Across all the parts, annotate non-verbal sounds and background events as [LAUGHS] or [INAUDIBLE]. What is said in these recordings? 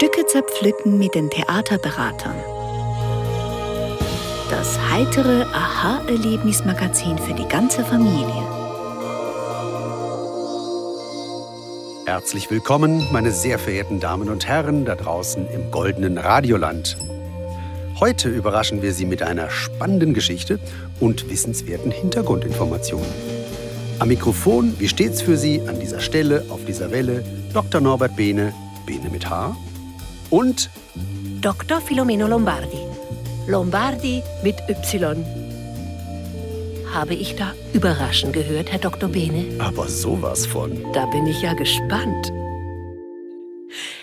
Stücke zerpflücken mit den Theaterberatern. Das heitere Aha-Erlebnismagazin für die ganze Familie. Herzlich willkommen, meine sehr verehrten Damen und Herren da draußen im goldenen Radioland. Heute überraschen wir Sie mit einer spannenden Geschichte und wissenswerten Hintergrundinformationen. Am Mikrofon, wie stets für Sie, an dieser Stelle, auf dieser Welle, Dr. Norbert Behne, Behne mit H und Dr. Filomeno Lombardi. Lombardi mit Y. Habe ich da überraschend gehört, Herr Dr. Behne? aber sowas von. Da bin ich ja gespannt.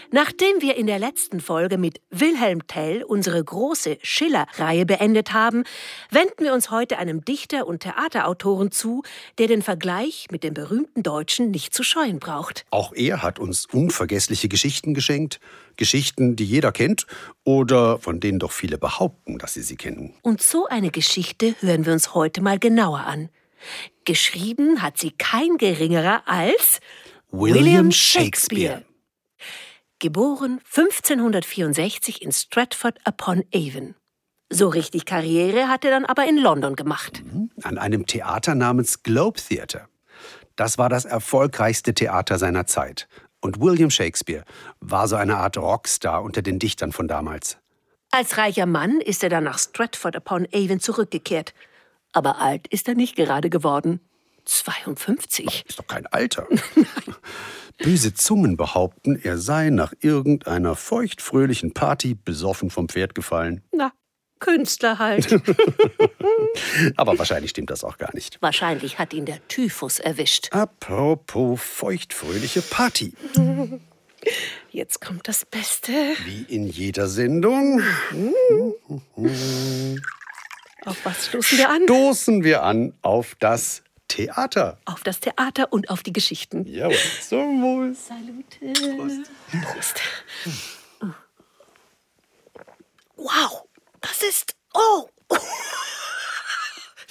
Nachdem wir in der letzten Folge mit Wilhelm Tell unsere große Schiller-Reihe beendet haben, wenden wir uns heute einem Dichter und Theaterautoren zu, der den Vergleich mit dem berühmten Deutschen nicht zu scheuen braucht. Auch er hat uns unvergessliche Geschichten geschenkt. Geschichten, die jeder kennt oder von denen doch viele behaupten, dass sie sie kennen. Und so eine Geschichte hören wir uns heute mal genauer an. Geschrieben hat sie kein geringerer als William Shakespeare. Geboren 1564 in Stratford upon Avon. So richtig Karriere hat er dann aber in London gemacht. An einem Theater namens Globe Theatre. Das war das erfolgreichste Theater seiner Zeit. Und William Shakespeare war so eine Art Rockstar unter den Dichtern von damals. Als reicher Mann ist er dann nach Stratford upon Avon zurückgekehrt. Aber alt ist er nicht gerade geworden. 52. Ist doch kein Alter. [LAUGHS] Böse Zungen behaupten, er sei nach irgendeiner feuchtfröhlichen Party besoffen vom Pferd gefallen. Na, Künstler halt. [LAUGHS] Aber wahrscheinlich stimmt das auch gar nicht. Wahrscheinlich hat ihn der Typhus erwischt. Apropos feuchtfröhliche Party. Jetzt kommt das Beste. Wie in jeder Sendung Auf was stoßen wir an? stoßen wir an auf das Theater. Auf das Theater und auf die Geschichten. Jawohl. Zum Wohl. Salute. Prost. Wow, das ist. Oh! [LAUGHS]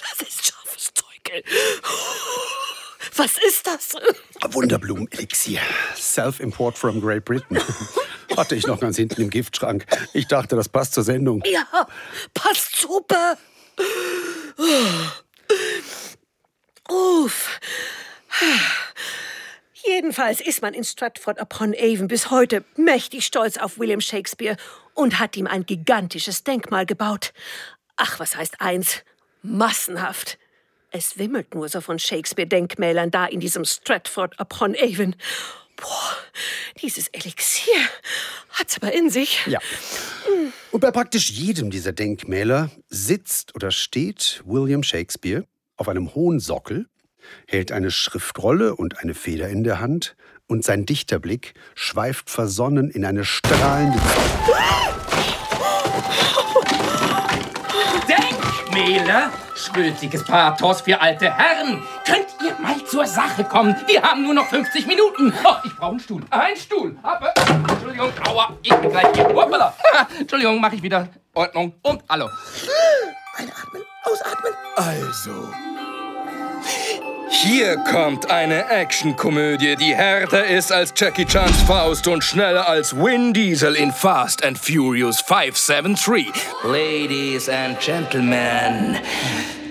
Das ist scharfes Zeug. Was ist das? Wunderblumenelixier. Self-Import from Great Britain. Hatte ich noch ganz hinten im Giftschrank. Ich dachte, das passt zur Sendung. Ja, passt super. Uff. Jedenfalls ist man in Stratford upon Avon bis heute mächtig stolz auf William Shakespeare und hat ihm ein gigantisches Denkmal gebaut. Ach, was heißt eins? Massenhaft. Es wimmelt nur so von Shakespeare-Denkmälern da in diesem Stratford upon Avon. Boah, dieses Elixier hat's aber in sich. Ja. Und bei praktisch jedem dieser Denkmäler sitzt oder steht William Shakespeare auf einem hohen Sockel, hält eine Schriftrolle und eine Feder in der Hand und sein Dichterblick schweift versonnen in eine strahlende Denkmäler? Schrötiges Pathos für alte Herren. Könnt ihr mal zur Sache kommen? Wir haben nur noch 50 Minuten. Oh, ich brauche einen Stuhl. Ein Stuhl. Aber, Entschuldigung, aua, ich bin gleich hier. Hoppala. Entschuldigung, mache ich wieder. Ordnung und hallo. Einatmen, ausatmen. Also. Hier kommt eine Actionkomödie, die härter ist als Jackie Chans Faust und schneller als Vin Diesel in Fast and Furious 573. Ladies and Gentlemen,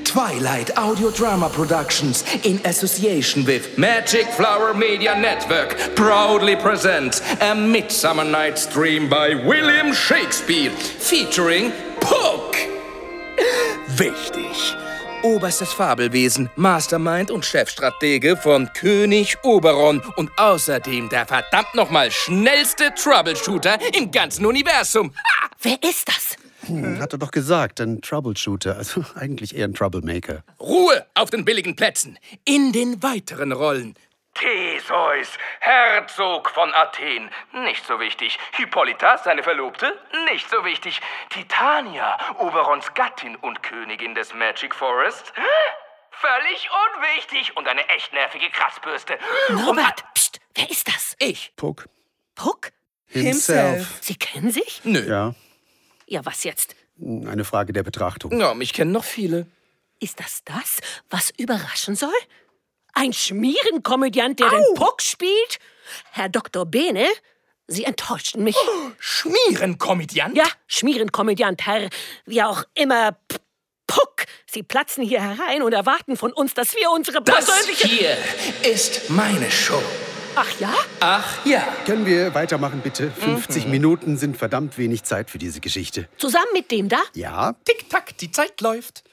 Twilight Audio Drama Productions in association with Magic Flower Media Network proudly presents A Midsummer Night's Dream by William Shakespeare featuring Puck. Wichtig. Oberstes Fabelwesen, Mastermind und Chefstratege von König Oberon und außerdem der verdammt nochmal schnellste Troubleshooter im ganzen Universum. Ha! Wer ist das? Hm, Hat er doch gesagt, ein Troubleshooter, also [LAUGHS] eigentlich eher ein Troublemaker. Ruhe auf den billigen Plätzen. In den weiteren Rollen. Theseus, Herzog von Athen, nicht so wichtig. Hippolyta, seine Verlobte, nicht so wichtig. Titania, Oberons Gattin und Königin des Magic Forest, völlig unwichtig. Und eine echt nervige Kratzbürste. Und Norbert, pst, wer ist das? ich. Puck. Puck? Himself. Sie kennen sich? Nö. Ja, Ja, was jetzt? eine Frage der Betrachtung. Ja, mich kennen noch viele. Ist das das, was überraschen soll? Ein Schmierenkomödiant, der den Puck spielt? Herr Dr. Bene? Sie enttäuschten mich. Schmierenkomödiant? Ja, Schmierenkomödiant, Herr. Wie auch immer. P- Puck! Sie platzen hier herein und erwarten von uns, dass wir unsere Das persönliche... hier ist meine Show. Ach ja? Ach ja. Können wir weitermachen, bitte? 50 Minuten sind verdammt wenig Zeit für diese Geschichte. Zusammen mit dem da? Ja, Tick-Tack, die Zeit läuft.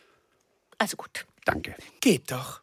Also gut. danke. Geht doch.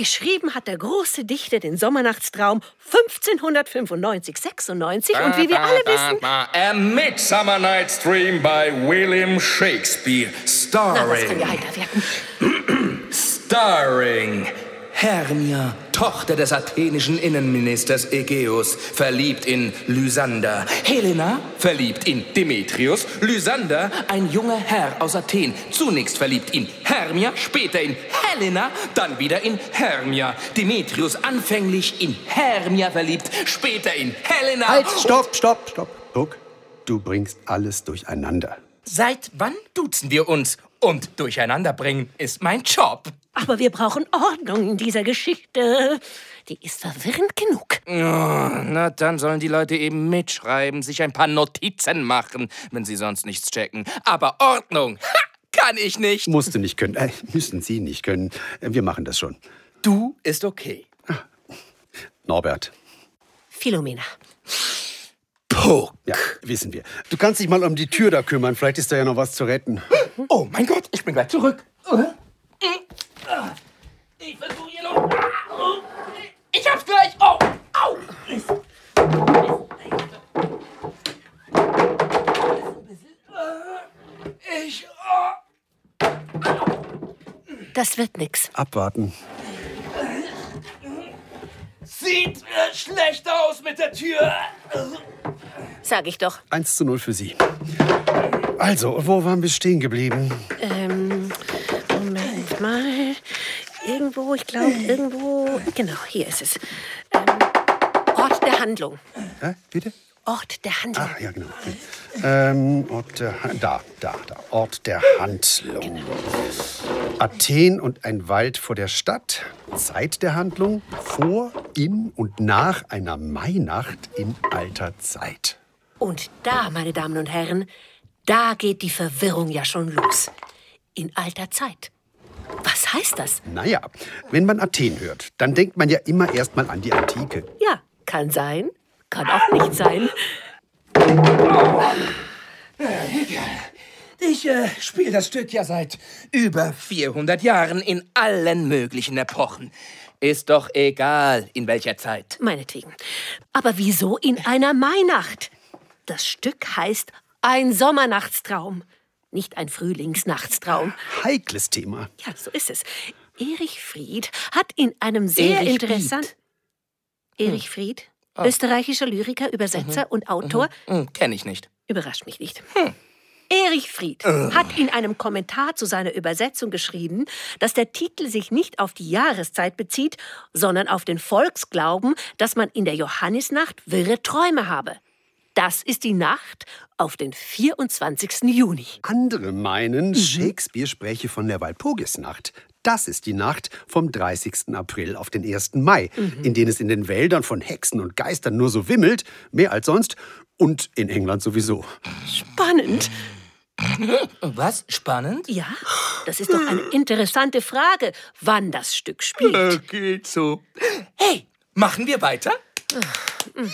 Geschrieben hat der große Dichter den Sommernachtstraum 1595, 96 und wie wir alle wissen... A Midsummer Night's Dream by William Shakespeare. Na, das kann Starring. ja heiter werden. [CLEARS THROAT] Starring. Hermia, Tochter des athenischen Innenministers Ägeus, verliebt in Lysander. Helena, verliebt in Demetrius. Lysander, ein junger Herr aus Athen. Zunächst verliebt in Hermia, später in Helena, dann wieder in Hermia. Demetrius anfänglich in Hermia verliebt, später in Helena. Halt, stopp, stopp, stopp. Puck, du bringst alles durcheinander. Seit wann duzen wir uns? Und durcheinander bringen ist mein Job. Aber wir brauchen Ordnung in dieser Geschichte. Die ist verwirrend genug. Oh, na, dann sollen die Leute eben mitschreiben, sich ein paar Notizen machen, wenn sie sonst nichts checken. Aber Ordnung, [LAUGHS] ha, kann ich nicht. Musst du nicht können. Äh, müssen Sie nicht können. Äh, Wir machen das schon. Du ist okay. Norbert. Philomena. Puck. Ja, wissen wir. Du kannst dich mal um die Tür da kümmern. Vielleicht ist da ja noch was zu retten. Oh mein Gott, ich bin gleich zurück. Ich versuche hier noch. Ich hab's gleich. Oh, au. Ich. Oh. Das wird nix. Abwarten. Sieht äh, schlecht aus mit der Tür. Sag ich doch. 1 zu 0 für Sie. Also, wo waren wir stehen geblieben? Ähm, Irgendwo, ich glaube, irgendwo. Genau, hier ist es. Ähm, Ort der Handlung. Hä, bitte? Ort der Handlung. Ah, ja, genau. Okay. Ähm, Ort der Han- da, da, da. Ort der Handlung. Athen und ein Wald vor der Stadt. Zeit der Handlung. Vor, in und nach einer Mainacht in alter Zeit. Und da, meine Damen und Herren, da geht die Verwirrung ja schon los. In alter Zeit. Was heißt das? Naja, wenn man Athen hört, dann denkt man ja immer erst mal an die Antike. Ja, kann sein, kann auch nicht sein. Ich äh, spiele das Stück ja seit über 400 Jahren in allen möglichen Epochen. Ist doch egal, in welcher Zeit. Meinetwegen. Aber wieso in einer Mainacht? Das Stück heißt Ein Sommernachtstraum, nicht ein Frühlingsnachtstraum. Heikles Thema. Ja, so ist es. Erich Fried hat in einem sehr Erich interessanten. Erich Fried, österreichischer Lyriker, Übersetzer und Autor, Hm, kenn ich nicht. überrascht mich nicht. Erich Fried hat in einem Kommentar zu seiner Übersetzung geschrieben, dass der Titel sich nicht auf die Jahreszeit bezieht, sondern auf den Volksglauben, dass man in der Johannisnacht wirre Träume habe. Das ist die Nacht auf den 24. Juni. Andere Mhm. meinen, Shakespeare spräche von der Walpurgisnacht. Das ist die Nacht vom 30. April auf den 1. Mai, Mhm. in denen es in den Wäldern von Hexen und Geistern nur so wimmelt, mehr als sonst, und in England sowieso. Spannend. Was? Spannend? Ja, das ist doch eine interessante Frage, wann das Stück spielt. geht so. Hey, machen wir weiter?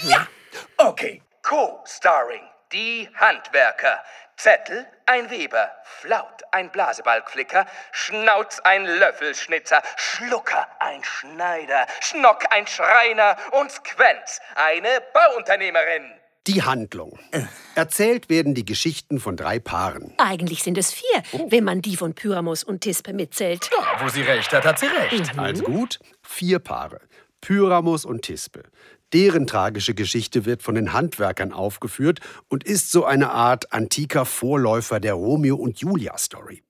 Ja. Okay. Co-starring. Die Handwerker. Zettel, ein Weber. Flaut, ein Blasebalgflicker. Schnauz, ein Löffelschnitzer. Schlucker, ein Schneider. Schnock, ein Schreiner. Und Squenz, eine Bauunternehmerin. Die Handlung. Erzählt werden die Geschichten von drei Paaren. Eigentlich sind es vier, wenn man die von Pyramus und Thisbe mitzählt. Wo sie recht hat, hat sie recht. Also gut, vier Paare. Pyramus und Thisbe. Deren tragische Geschichte wird von den Handwerkern aufgeführt und ist so eine Art antiker Vorläufer der Romeo und Julia Story.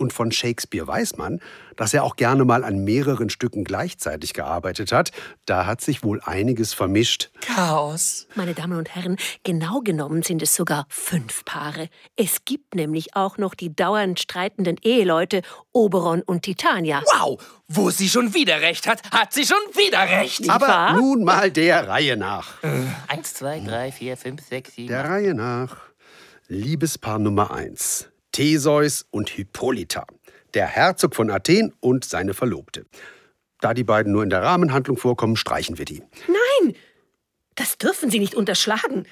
Und von Shakespeare weiß man, dass er auch gerne mal an mehreren Stücken gleichzeitig gearbeitet hat. Da hat sich wohl einiges vermischt. Chaos. Meine Damen und Herren, genau genommen sind es sogar fünf Paare. Es gibt nämlich auch noch die dauernd streitenden Eheleute Oberon und Titania. Wow, wo sie schon wieder recht hat, hat sie schon wieder recht. Aber wahr? nun mal der Reihe nach. Eins, zwei, drei, vier, fünf, sechs, sieben. Der Reihe nach. Liebespaar Nummer 1. Theseus und Hippolyta. Der Herzog von Athen und seine Verlobte. Da die beiden nur in der Rahmenhandlung vorkommen, streichen wir die. Nein, das dürfen Sie nicht unterschlagen.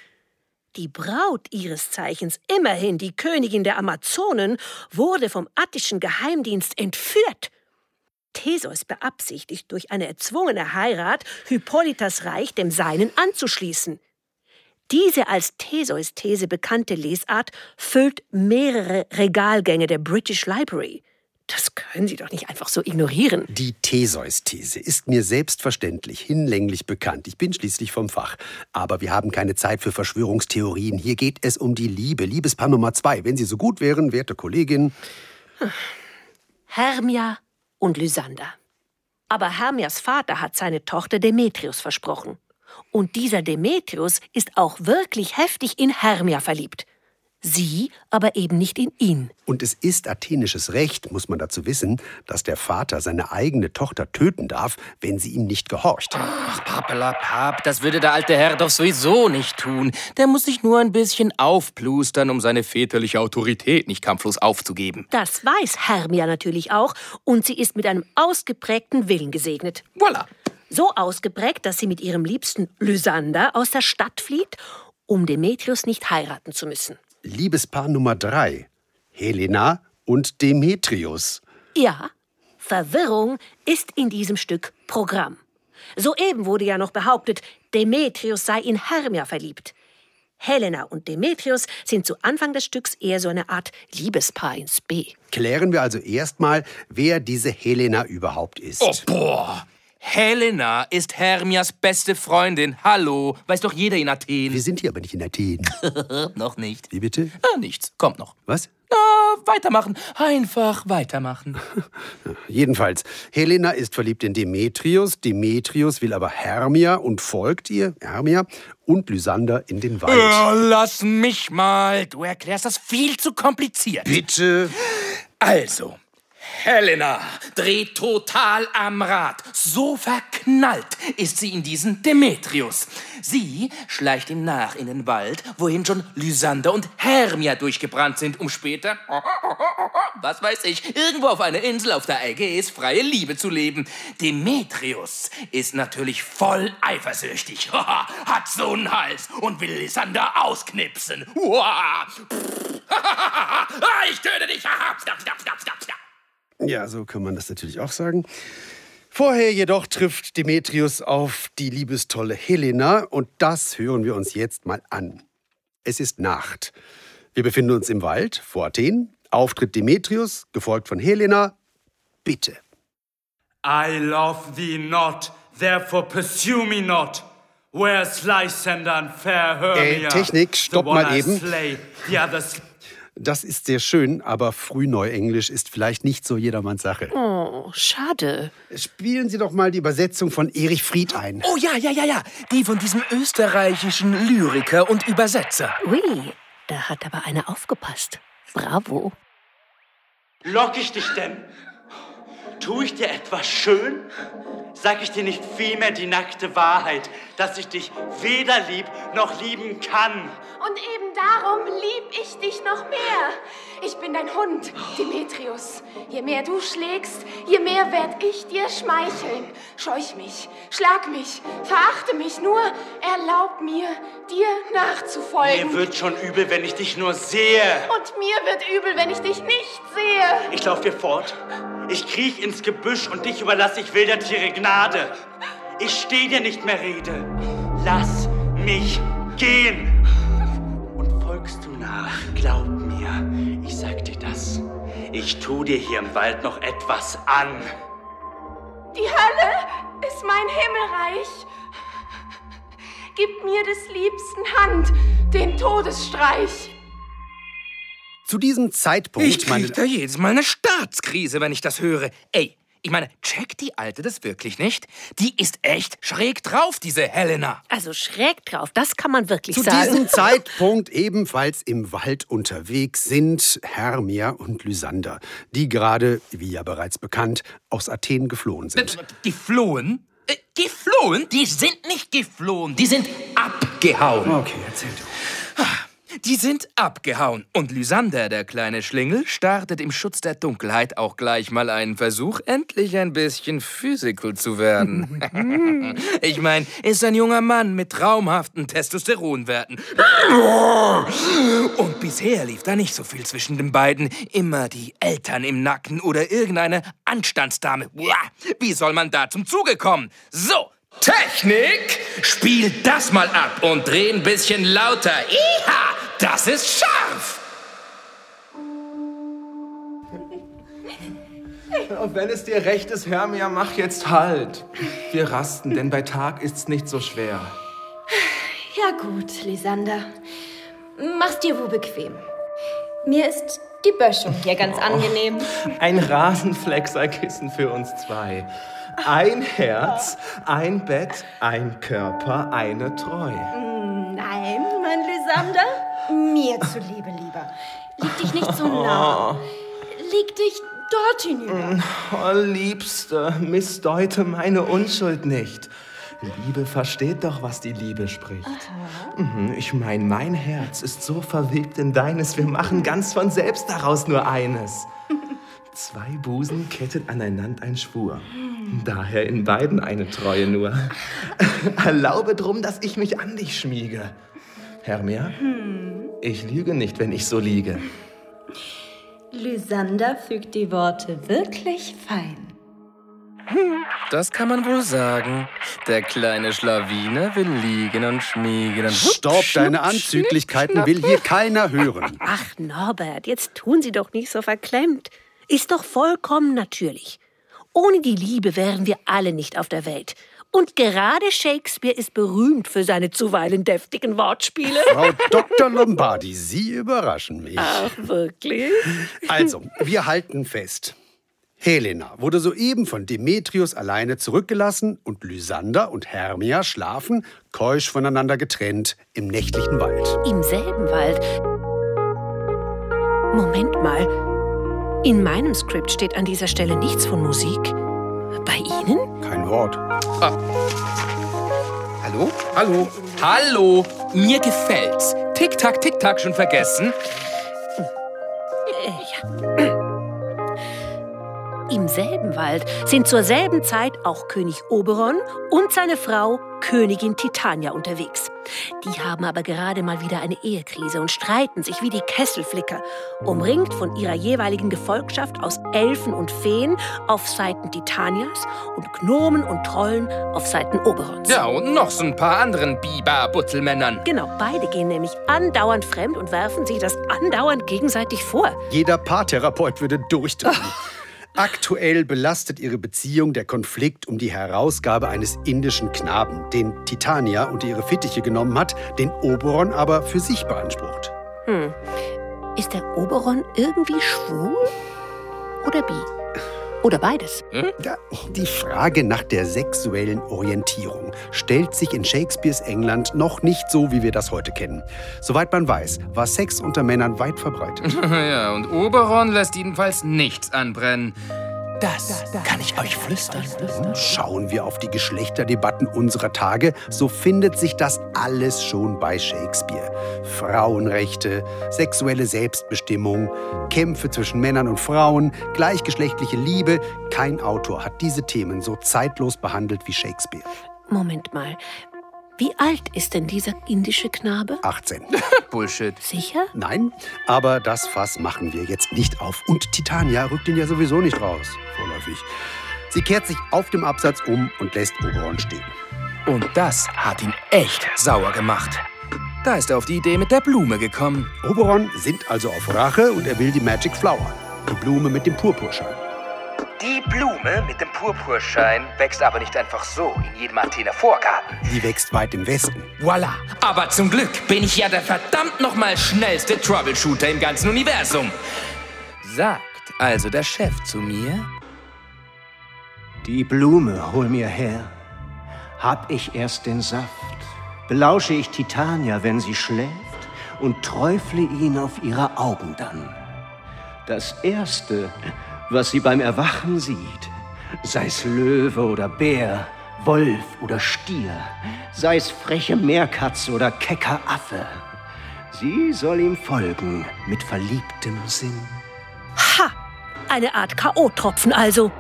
Die Braut ihres Zeichens, immerhin die Königin der Amazonen, wurde vom attischen Geheimdienst entführt. Theseus beabsichtigt, durch eine erzwungene Heirat Hippolytas Reich dem Seinen anzuschließen. Diese als Theseus-These bekannte Lesart füllt mehrere Regalgänge der British Library. Das können Sie doch nicht einfach so ignorieren. Die Theseus-These ist mir selbstverständlich hinlänglich bekannt. Ich bin schließlich vom Fach. Aber wir haben keine Zeit für Verschwörungstheorien. Hier geht es um die Liebe. Liebespaar Nummer zwei. Wenn Sie so gut wären, werte Kollegin. Hermia und Lysander. Aber Hermias Vater hat seine Tochter Demetrius versprochen. Und dieser Demetrius ist auch wirklich heftig in Hermia verliebt. Sie aber eben nicht in ihn. Und es ist athenisches Recht, muss man dazu wissen, dass der Vater seine eigene Tochter töten darf, wenn sie ihm nicht gehorcht. Ach, Pappelapapp, das würde der alte Herr doch sowieso nicht tun. Der muss sich nur ein bisschen aufplustern, um seine väterliche Autorität nicht kampflos aufzugeben. Das weiß Hermia natürlich auch und sie ist mit einem ausgeprägten Willen gesegnet. Voila. So ausgeprägt, dass sie mit ihrem Liebsten Lysander aus der Stadt flieht, um Demetrius nicht heiraten zu müssen. Liebespaar Nummer drei. Helena und Demetrius. Ja, Verwirrung ist in diesem Stück Programm. Soeben wurde ja noch behauptet, Demetrius sei in Hermia verliebt. Helena und Demetrius sind zu Anfang des Stücks eher so eine Art Liebespaar ins B. Klären wir also erstmal, wer diese Helena überhaupt ist. Oh, boah. Helena ist Hermias beste Freundin. Hallo, weiß doch jeder in Athen. Wir sind hier aber nicht in Athen. [LAUGHS] noch nicht. Wie bitte? Ah, nichts, kommt noch. Was? Na, weitermachen. Einfach weitermachen. [LAUGHS] Jedenfalls, Helena ist verliebt in Demetrius, Demetrius will aber Hermia und folgt ihr, Hermia, und Lysander in den Wald. Oh, lass mich mal. Du erklärst das viel zu kompliziert. Bitte? Also, Helena dreht total am Rad. So verknallt ist sie in diesen Demetrius. Sie schleicht ihm nach in den Wald, wohin schon Lysander und Hermia durchgebrannt sind, um später, [LAUGHS] was weiß ich, irgendwo auf einer Insel auf der Ägäis freie Liebe zu leben. Demetrius ist natürlich voll eifersüchtig, [LAUGHS] hat so einen Hals und will Lysander ausknipsen. [LAUGHS] ich töte dich! Ja, so kann man das natürlich auch sagen. Vorher jedoch trifft Demetrius auf die liebestolle Helena und das hören wir uns jetzt mal an. Es ist Nacht. Wir befinden uns im Wald vor Athen. Auftritt Demetrius, gefolgt von Helena. Bitte. I love thee not, therefore pursue me not. Where's Lysander and fair Hermia? Äh, Technik, stopp mal eben. Slay, the others Das ist sehr schön, aber Frühneuenglisch ist vielleicht nicht so jedermanns Sache. Oh, schade. Spielen Sie doch mal die Übersetzung von Erich Fried ein. Oh ja, ja, ja, ja. Die von diesem österreichischen Lyriker und Übersetzer. Ui, da hat aber einer aufgepasst. Bravo. Lock ich dich denn? Tu ich dir etwas schön? Sag ich dir nicht vielmehr die nackte Wahrheit, dass ich dich weder lieb noch lieben kann? Und eben darum lieb ich dich noch mehr. Ich bin dein Hund, Demetrius. Je mehr du schlägst, je mehr werd ich dir schmeicheln. Scheuch mich, schlag mich, verachte mich, nur erlaub mir, dir nachzufolgen. Mir wird schon übel, wenn ich dich nur sehe. Und mir wird übel, wenn ich dich nicht sehe. Ich lauf dir fort. Ich kriech ins Gebüsch und dich überlasse ich wilder Tiere Gnade. Ich steh dir nicht mehr Rede. Lass mich gehen. Und folgst du nach, glaub mir, ich sag dir das. Ich tu dir hier im Wald noch etwas an. Die Hölle ist mein Himmelreich. Gib mir des Liebsten Hand, den Todesstreich. Zu diesem Zeitpunkt, Ich krieg da jedes Mal eine Staatskrise, wenn ich das höre. Ey, ich meine, checkt die Alte das wirklich nicht? Die ist echt schräg drauf, diese Helena. Also schräg drauf, das kann man wirklich Zu sagen. diesem [LAUGHS] Zeitpunkt ebenfalls im Wald unterwegs sind Hermia und Lysander, die gerade, wie ja bereits bekannt, aus Athen geflohen sind. Geflohen? Äh, geflohen? Die sind nicht geflohen, die sind abgehauen. Okay, erzähl du. Die sind abgehauen. Und Lysander, der kleine Schlingel, startet im Schutz der Dunkelheit auch gleich mal einen Versuch, endlich ein bisschen physical zu werden. [LAUGHS] ich meine, ist ein junger Mann mit traumhaften Testosteronwerten. Und bisher lief da nicht so viel zwischen den beiden. Immer die Eltern im Nacken oder irgendeine Anstandsdame. Wie soll man da zum Zuge kommen? So, Technik, spiel das mal ab und dreh ein bisschen lauter. Iha, das ist scharf. [LAUGHS] Und wenn es dir recht ist, Hermia, mach jetzt Halt. Wir rasten, denn bei Tag ist's nicht so schwer. Ja gut, Lysander. Mach's dir wohl bequem. Mir ist die Böschung hier ganz angenehm. Ein Rasenflexerkissen für uns zwei. Ein Herz, ein Bett, ein Körper, eine Treu. Nein, mein Lysander. Mir zuliebe lieber. Leg dich nicht so nah. Leg dich dort hinüber. Oh, Liebste, missdeute meine Unschuld nicht. Liebe versteht doch, was die Liebe spricht. Mhm, Ich meine, mein Herz ist so verwebt in deines, wir machen ganz von selbst daraus nur eines. Zwei Busen kettet aneinander ein Schwur. Daher in beiden eine Treue nur. [LAUGHS] Erlaube drum, dass ich mich an dich schmiege. Hermia, ich lüge nicht, wenn ich so liege. Lysander fügt die Worte wirklich fein. Das kann man wohl sagen. Der kleine Schlawiner will liegen und schmiegen und Stopp, deine Anzüglichkeiten will hier keiner hören. Ach, Norbert, jetzt tun Sie doch nicht so verklemmt. Ist doch vollkommen natürlich. Ohne die Liebe wären wir alle nicht auf der Welt. Und gerade Shakespeare ist berühmt für seine zuweilen deftigen Wortspiele. Frau Dr. Lombardi, Sie überraschen mich. Ach, wirklich? Also, wir halten fest. Helena wurde soeben von Demetrius alleine zurückgelassen und Lysander und Hermia schlafen, keusch voneinander getrennt, im nächtlichen Wald. Im selben Wald. Moment mal. In meinem Skript steht an dieser Stelle nichts von Musik. Bei Ihnen? Kein Wort. Hallo? Hallo? Hallo? Mir gefällt's. Tick-Tack, Tick-Tack schon vergessen? Äh, ja. Im selben Wald sind zur selben Zeit auch König Oberon und seine Frau Königin Titania unterwegs. Die haben aber gerade mal wieder eine Ehekrise und streiten sich wie die Kesselflicker, umringt von ihrer jeweiligen Gefolgschaft aus Elfen und Feen auf Seiten Titanias und Gnomen und Trollen auf Seiten Oberons. Ja, und noch so ein paar anderen Biber-Butzelmännern. Genau, beide gehen nämlich andauernd fremd und werfen sich das andauernd gegenseitig vor. Jeder Paartherapeut würde durchdrehen. [LAUGHS] Aktuell belastet ihre Beziehung der Konflikt um die Herausgabe eines indischen Knaben, den Titania unter ihre Fittiche genommen hat, den Oberon aber für sich beansprucht. Hm. Ist der Oberon irgendwie schwul? Oder bi? Oder beides? Ja, die Frage nach der sexuellen Orientierung stellt sich in Shakespeares England noch nicht so, wie wir das heute kennen. Soweit man weiß, war Sex unter Männern weit verbreitet. [LAUGHS] Ja, und Oberon lässt jedenfalls nichts anbrennen. Das kann ich euch flüstern. Schauen wir auf die Geschlechterdebatten unserer Tage, so findet sich das alles schon bei Shakespeare. Frauenrechte, sexuelle Selbstbestimmung, Kämpfe zwischen Männern und Frauen, gleichgeschlechtliche Liebe. Kein Autor hat diese Themen so zeitlos behandelt wie Shakespeare. Moment mal. Wie alt ist denn dieser indische Knabe? 18. [LAUGHS] Bullshit. Sicher? Nein, aber das Fass machen wir jetzt nicht auf. Und Titania rückt ihn ja sowieso nicht raus, vorläufig. Sie kehrt sich auf dem Absatz um und lässt Oberon stehen. Und das hat ihn echt sauer gemacht. Da ist er auf die Idee mit der Blume gekommen. Oberon sinnt also auf Rache und er will die Magic Flower, die Blume mit dem Purpurschein. Die Blume mit dem Purpurschein wächst aber nicht einfach so in jedem Athener Vorgarten. Die wächst weit im Westen. Voila. Aber zum Glück bin ich ja der verdammt nochmal schnellste Troubleshooter im ganzen Universum. Sagt also der Chef zu mir? Die Blume hol mir her. Hab ich erst den Saft, belausche ich Titania, wenn sie schläft, und träufle ihn auf ihre Augen dann. Das Erste, was sie beim Erwachen sieht, sei's Löwe oder Bär, Wolf oder Stier, sei's freche Meerkatze oder kecker Affe, sie soll ihm folgen mit verliebtem Sinn. Ha! Eine Art K.O.-Tropfen also.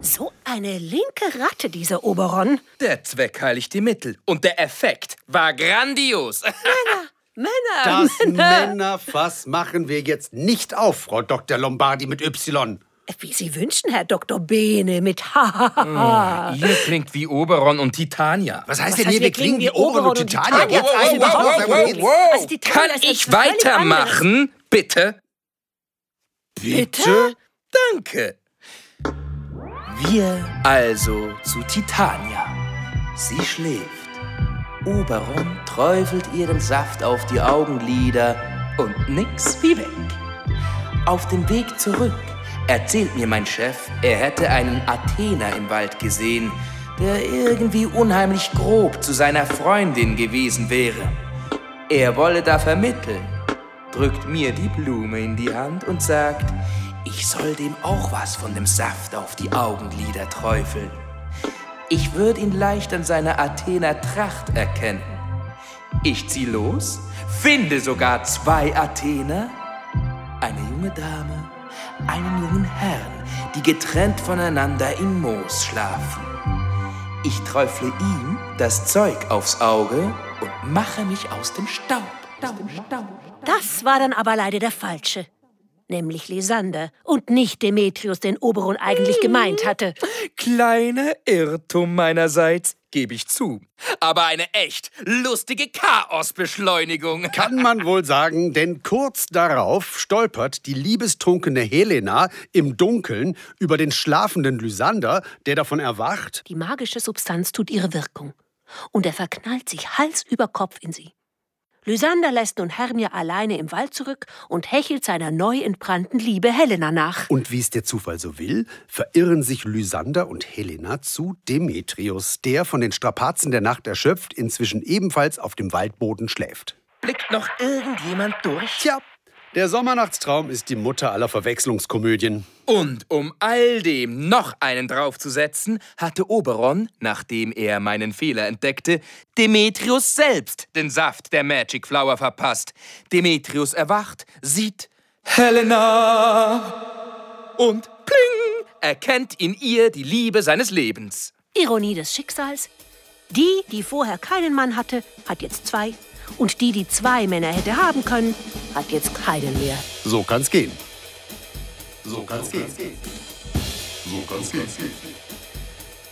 So eine linke Ratte, dieser Oberon. Der Zweck heiligt die Mittel. Und der Effekt war grandios. [LAUGHS] Männer, Das Männer. Männerfass machen wir jetzt nicht auf, Frau Dr. Lombardi mit Y. Wie Sie wünschen, Herr Dr. Bene mit Hahaha. Ihr klingt wie Oberon und Titania. Was heißt Was denn heißt, hier, wir klingen wie Oberon und Titania? Wow, wow, wow. Also Kann ich weitermachen? Bitte? Bitte? Danke. Wir also zu Titania. Sie schläft. Oberon träufelt ihren Saft auf die Augenlider und nix wie weg. Auf dem Weg zurück erzählt mir mein Chef, er hätte einen Athener im Wald gesehen, der irgendwie unheimlich grob zu seiner Freundin gewesen wäre. Er wolle da vermitteln, drückt mir die Blume in die Hand und sagt, ich soll dem auch was von dem Saft auf die Augenlider träufeln. Ich würde ihn leicht an seiner Athener Tracht erkennen. Ich zieh los, finde sogar zwei Athener, eine junge Dame, einen jungen Herrn, die getrennt voneinander im Moos schlafen. Ich träufle ihm das Zeug aufs Auge und mache mich aus dem Staub. Das war dann aber leider der Falsche. Nämlich Lysander und nicht Demetrius, den Oberon eigentlich gemeint hatte. Kleiner Irrtum meinerseits, gebe ich zu. Aber eine echt lustige Chaosbeschleunigung. [LAUGHS] Kann man wohl sagen, denn kurz darauf stolpert die liebestrunkene Helena im Dunkeln über den schlafenden Lysander, der davon erwacht. Die magische Substanz tut ihre Wirkung. Und er verknallt sich Hals über Kopf in sie. Lysander lässt nun Hermia alleine im Wald zurück und hechelt seiner neu entbrannten Liebe Helena nach. Und wie es der Zufall so will, verirren sich Lysander und Helena zu Demetrius, der von den Strapazen der Nacht erschöpft inzwischen ebenfalls auf dem Waldboden schläft. Blickt noch irgendjemand durch? Tja, der Sommernachtstraum ist die Mutter aller Verwechslungskomödien. Und um all dem noch einen draufzusetzen, hatte Oberon, nachdem er meinen Fehler entdeckte, Demetrius selbst den Saft der Magic Flower verpasst. Demetrius erwacht, sieht Helena und pling, erkennt in ihr die Liebe seines Lebens. Ironie des Schicksals. Die, die vorher keinen Mann hatte, hat jetzt zwei. Und die, die zwei Männer hätte haben können, hat jetzt keinen mehr. So kann's gehen. So kann's gehen. So kann's gehen.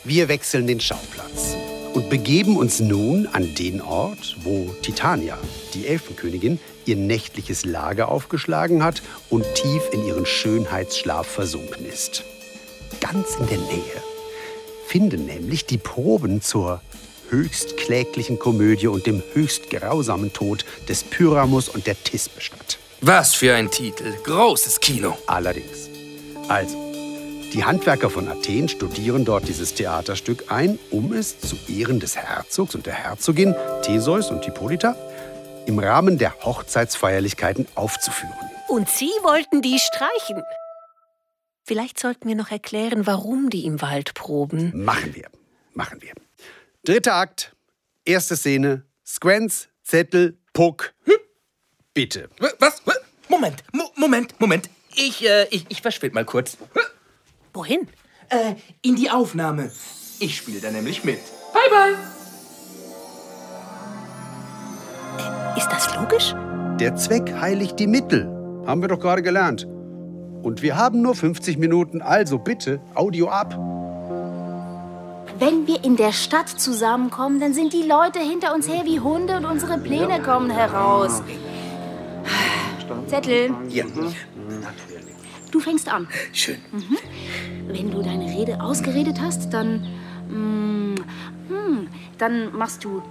Wir wechseln den Schauplatz und begeben uns nun an den Ort, wo Titania, die Elfenkönigin, ihr nächtliches Lager aufgeschlagen hat und tief in ihren Schönheitsschlaf versunken ist. Ganz in der Nähe finden nämlich die Proben zur höchst kläglichen Komödie und dem höchst grausamen Tod des Pyramus und der Thisbe statt. Was für ein Titel. Großes Kino. Allerdings. Also, die Handwerker von Athen studieren dort dieses Theaterstück ein, um es zu Ehren des Herzogs und der Herzogin Theseus und Hippolyta im Rahmen der Hochzeitsfeierlichkeiten aufzuführen. Und Sie wollten die streichen. Vielleicht sollten wir noch erklären, warum die im Wald proben. Machen wir. Machen wir. Dritter Akt, erste Szene, Squens, Zettel, Puck. Bitte. Was? Moment, Mo Moment, Moment. Ich, äh, ich, ich verschwind mal kurz. Wohin? Äh, in die Aufnahme. Ich spiele da nämlich mit. Bye, bye. Ist das logisch? Der Zweck heiligt die Mittel. Haben wir doch gerade gelernt. Und wir haben nur 50 Minuten, also bitte Audio ab. Wenn wir in der Stadt zusammenkommen, dann sind die Leute hinter uns her wie Hunde und unsere Pläne kommen heraus. Zettel, Ja, du fängst an. schön. wenn du deine Rede ausgeredet hast, dann. Mm, hm, dann machst du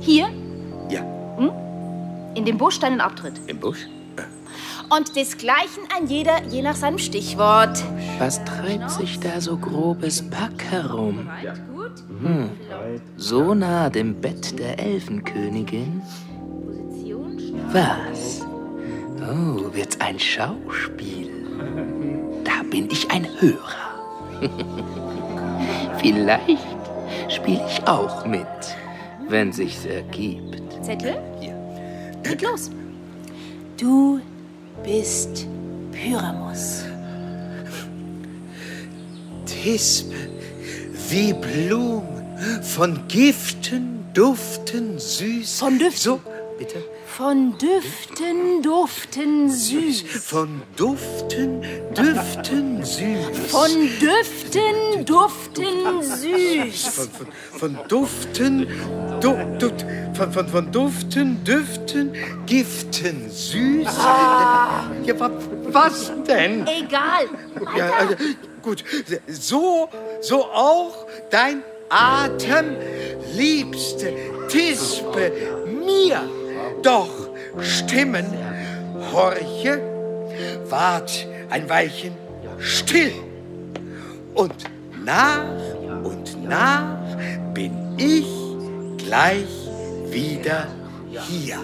hier. Ja. Hm? In dem Busch deinen Abtritt. Im Busch? Und desgleichen ein jeder, je nach seinem Stichwort. Was treibt sich da so grobes Pack herum? Hm. So nah dem Bett der Elfenkönigin? Was? Oh, wird's ein Schauspiel? Da bin ich ein Hörer. [LAUGHS] Vielleicht spiele ich auch mit, wenn sich's ergibt. Zettel? Hier. Geht los. Du bist Pyramus. Tisbe, wie Blumen, von Giften, Duften, süß. Von Düften? So, bitte? Von Düften, Duften, süß. Von Duften, Düften, süß. Von Düften, Duften, [LAUGHS] süß. Von, von, von Duften, du, du, von, von, von Duften, Düften, Giften, süß. Ah. Ja, wa, was denn? Egal. Ja, also, gut, so, so auch dein Atem, liebste Tispe, mir doch Stimmen, horche, wart ein Weilchen still. Und nach und nach bin ich gleich wieder hier.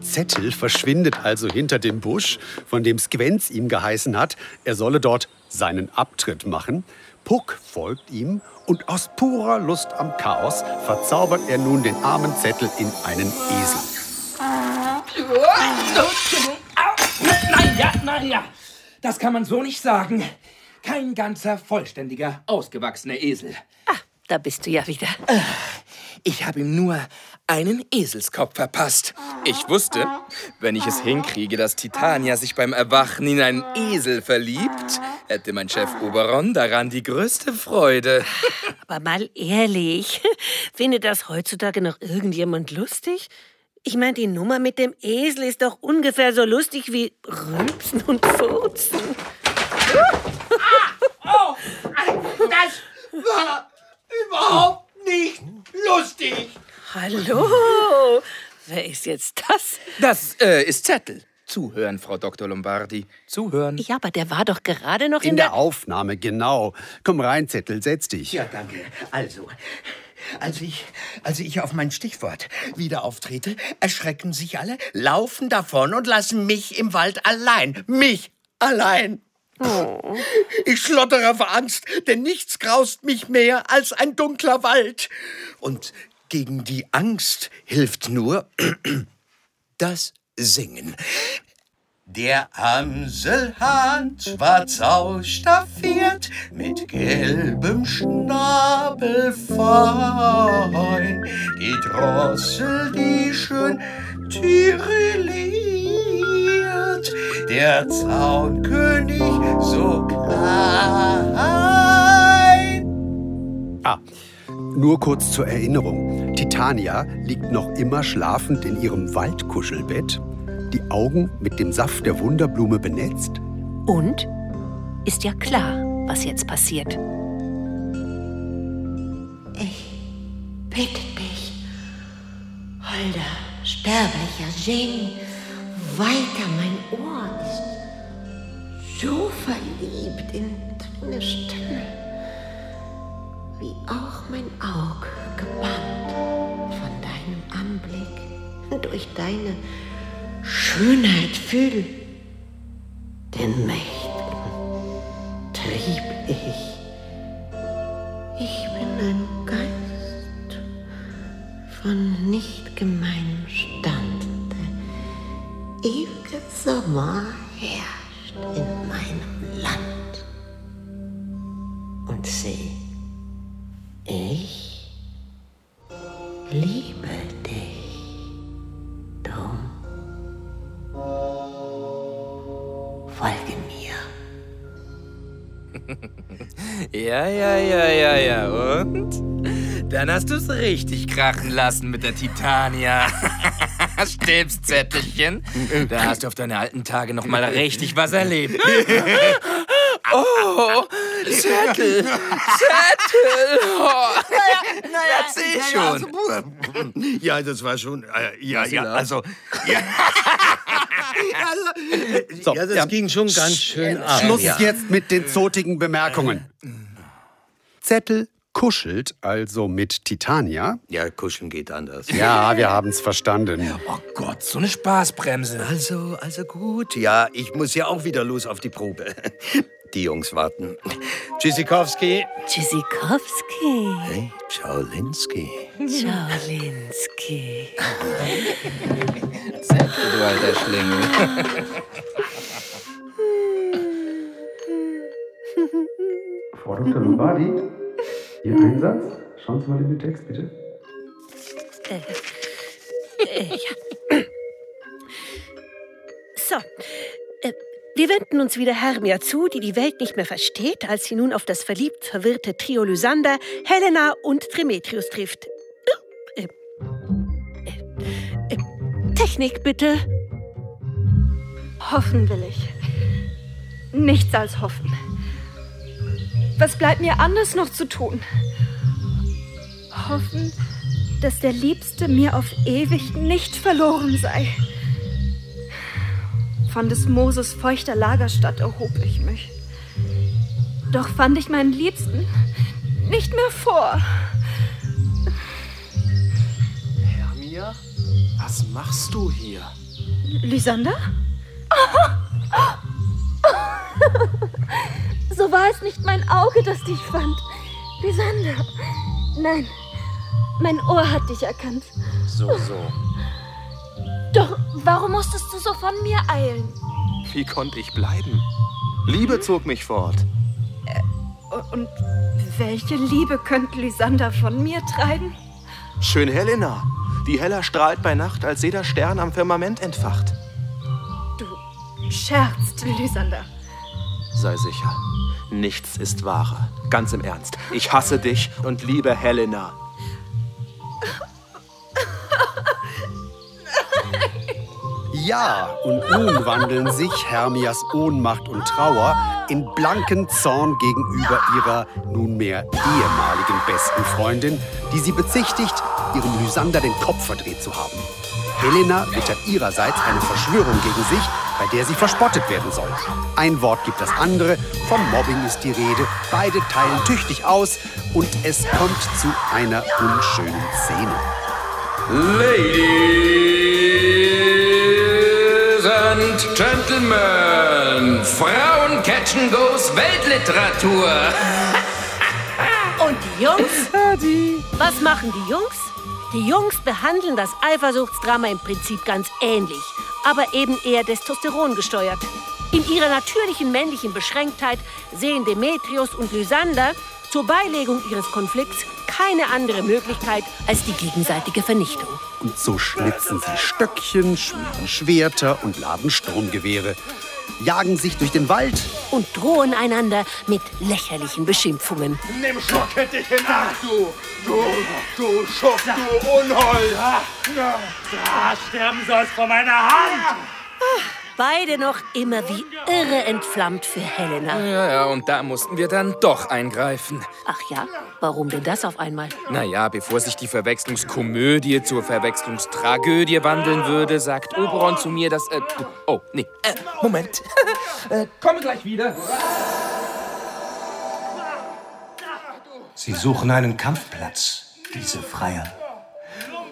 Zettel verschwindet also hinter dem Busch, von dem Squenz ihm geheißen hat, er solle dort seinen Abtritt machen. Puck folgt ihm und aus purer Lust am Chaos verzaubert er nun den armen Zettel in einen Esel. Nein, ja, nein, ja. Das kann man so nicht sagen. Kein ganzer, vollständiger, ausgewachsener Esel. Ah, da bist du ja wieder. Ich habe ihm nur einen Eselskopf verpasst. Ich wusste, wenn ich es hinkriege, dass Titania sich beim Erwachen in einen Esel verliebt, hätte mein Chef Oberon daran die größte Freude. [LAUGHS] Aber mal ehrlich, [LAUGHS] findet das heutzutage noch irgendjemand lustig? Ich meine, die Nummer mit dem Esel ist doch ungefähr so lustig wie Rülpsen und Furzen. Oh, das war [LAUGHS] überhaupt nicht lustig. Hallo, wer ist jetzt das? Das äh, ist Zettel. Zuhören, Frau Dr. Lombardi. Zuhören. Ja, aber der war doch gerade noch in, In der Aufnahme, genau. Komm rein, Zettel, setz dich. Ja, danke. Also, als ich, als ich auf mein Stichwort wieder auftrete, erschrecken sich alle, laufen davon und lassen mich im Wald allein. Mich allein. Ich schlottere vor Angst, denn nichts graust mich mehr als ein dunkler Wald. Und gegen die Angst hilft nur [CLEARS THROAT] das Singen. Der Amselhahn schwarz ausstaffiert, mit gelbem Schnabel fein. Die Drossel, die schön tirilliert, der Zaunkönig so klein. Ah, nur kurz zur Erinnerung. Titania liegt noch immer schlafend in ihrem Waldkuschelbett, die Augen mit dem Saft der Wunderblume benetzt. Und ist ja klar, was jetzt passiert. Bitte dich, holder, sterblicher Sing, weiter mein Ohr ist so verliebt in deine Stimme, wie auch mein Aug gebannt von deinem Anblick, durch deine Schönheit fühl, den Mächtigen trieb ich. Ich bin ein Geist von nicht gemeinem Sommer herrscht in meinem Land. Und seh, ich liebe dich. Drum folge mir. [LAUGHS] Ja, ja, ja, ja, ja. Und? Dann hast du's richtig krachen lassen mit der Titania. [LAUGHS] Stimmt's, Zettelchen? Da hast du auf deine alten Tage noch mal richtig was erlebt. [LAUGHS] Oh, Zettel! Zettel! [LAUGHS] Oh. Naja, naja, das sehe ich naja, schon. also, ja, das war schon. Äh, ja, ja, also. [LAUGHS] Ja, also, So, ja das ja. ging schon ganz schön ab. Schluss ja. jetzt mit den zotigen Bemerkungen. Zettel kuschelt also mit Titania. Ja, kuscheln geht anders. Ja, wir haben's verstanden. Oh Gott, so eine Spaßbremse. Also, also gut. Ja, ich muss ja auch wieder los auf die Probe. [LAUGHS] Die Jungs warten. Tschüssikowski. Tschüssikowski. Hey, Czaulinski. Czaulinski. Zettel, du alter Schlingel. Frau Dr. Lombardi, Ihr Einsatz? Schauen Sie mal in den Text, bitte. Äh, äh, ja. So, äh, wir wenden uns wieder Hermia zu, die die Welt nicht mehr versteht, als sie nun auf das verliebt verwirrte Trio Lysander, Helena und Demetrius trifft. Äh, äh, äh, Technik, bitte. Hoffen will ich. Nichts als hoffen. Was bleibt mir anders noch zu tun? Hoffen, dass der Liebste mir auf ewig nicht verloren sei. Von des Moses feuchter Lagerstatt erhob ich mich. Doch fand ich meinen Liebsten nicht mehr vor. Hermia, was machst du hier? Lysander? [LAUGHS] [LAUGHS] So war es nicht mein Auge, das dich fand. Lysander. Nein, mein Ohr hat dich erkannt. So, so. Doch warum musstest du so von mir eilen? Wie konnte ich bleiben? Liebe zog mich fort. Und welche Liebe könnte Lysander von mir treiben? Schön Helena, die heller strahlt bei Nacht, als jeder Stern am Firmament entfacht. Scherzt, Lysander. Sei sicher, nichts ist wahrer. Ganz im Ernst. Ich hasse dich und liebe Helena. Ja, und nun wandeln sich Hermias Ohnmacht und Trauer in blanken Zorn gegenüber ihrer nunmehr ehemaligen besten Freundin, die sie bezichtigt, ihrem Lysander den Kopf verdreht zu haben. Helena wittert ihrerseits eine Verschwörung gegen sich, bei der sie verspottet werden soll. Ein Wort gibt das andere, vom Mobbing ist die Rede, beide teilen tüchtig aus und es kommt zu einer unschönen Szene. Ladies and Gentlemen, Frauen catchen goes Weltliteratur. Und die Jungs? Was machen die Jungs? Die Jungs behandeln das Eifersuchtsdrama im Prinzip ganz ähnlich, aber eben eher Testosteron gesteuert. In ihrer natürlichen männlichen Beschränktheit sehen Demetrius und Lysander zur Beilegung ihres Konflikts keine andere Möglichkeit als die gegenseitige Vernichtung. Und so schnitzen sie Stöckchen, schmieden Schwerter und laden Sturmgewehre, jagen sich durch den Wald und drohen einander mit lächerlichen Beschimpfungen. Nimm Schocke dich in Acht, du! Du, du Schuft, du Unhold! Da sterben sollst vor meiner Hand! Beide noch immer wie irre entflammt für Helena. Ja, ja, und da mussten wir dann doch eingreifen. Ach ja, warum denn das auf einmal? Naja, bevor sich die Verwechslungskomödie zur Verwechslungstragödie wandeln würde, sagt Oberon zu mir, dass. Äh, oh, nee. Äh, Moment. [LAUGHS] äh, komme gleich wieder. Sie suchen einen Kampfplatz, diese Freier.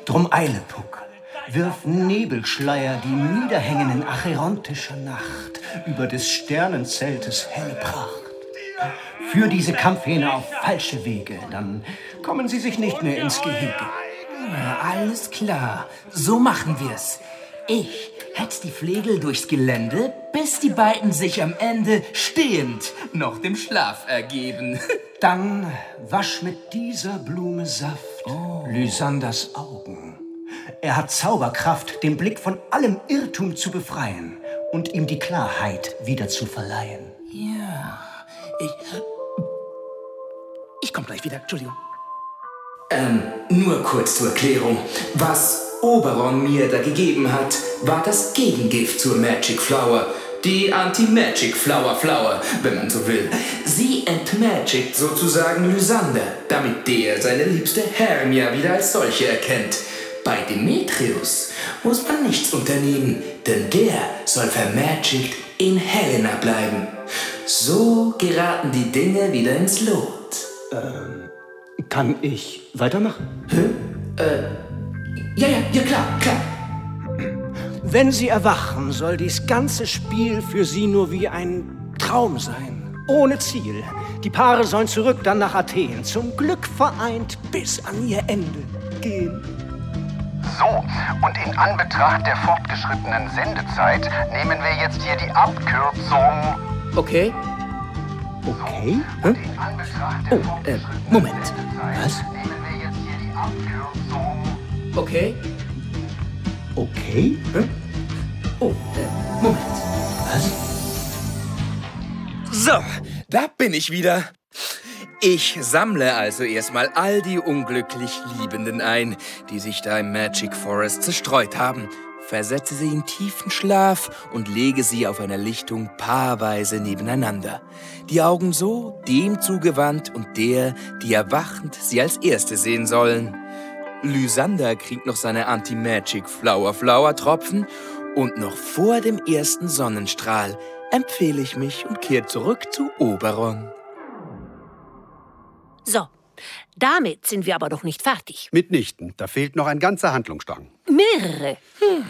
Drum eile, Puck. Wirf Nebelschleier, die niederhängen in acherontischer Nacht, über des Sternenzeltes helle Pracht. Führ diese Kampfhähne auf falsche Wege, dann kommen sie sich nicht mehr ins Gehege. Alles klar, so machen wir's. Ich hetz die Flegel durchs Gelände, bis die beiden sich am Ende stehend noch dem Schlaf ergeben. [LAUGHS] Dann wasch mit dieser Blume Saft Lysanders Augen. Er hat Zauberkraft, den Blick von allem Irrtum zu befreien und ihm die Klarheit wieder zu verleihen. Ja, ich. Ich komm gleich wieder, Entschuldigung. Ähm, nur kurz zur Erklärung. Was Oberon mir da gegeben hat, war das Gegengift zur Magic Flower. Die Anti-Magic Flower Flower, wenn man so will. Sie entmagigt sozusagen Lysander, damit der seine liebste Hermia wieder als solche erkennt. Bei Demetrius muss man nichts unternehmen, denn der soll vermagigt in Helena bleiben. So geraten die Dinge wieder ins Lot. Ähm, kann ich weitermachen? Hä? Äh, ja, ja, ja, klar, klar. Wenn Sie erwachen, soll dies ganze Spiel für Sie nur wie ein Traum sein, ohne Ziel. Die Paare sollen zurück dann nach Athen, zum Glück vereint bis an ihr Ende gehen. So, und in Anbetracht der fortgeschrittenen Sendezeit nehmen wir jetzt hier die Abkürzung. Okay. Okay? Und in Anbetracht der Oh, äh, Moment. Was? nehmen wir jetzt hier die Abkürzung. Okay. Okay? Oh, äh, Moment. So, da bin ich wieder. Ich sammle also erstmal all die unglücklich Liebenden ein, die sich da im Magic Forest zerstreut haben, versetze sie in tiefen Schlaf und lege sie auf einer Lichtung paarweise nebeneinander. Die Augen so dem zugewandt und der, die erwachend sie als Erste sehen sollen. Lysander kriegt noch seine Anti-Magic Flower Flower Tropfen und noch vor dem ersten Sonnenstrahl empfehle ich mich und kehre zurück zu Oberon. So, damit sind wir aber noch nicht fertig. Mitnichten. Da fehlt noch ein ganzer Handlungsstrang. Mehrere.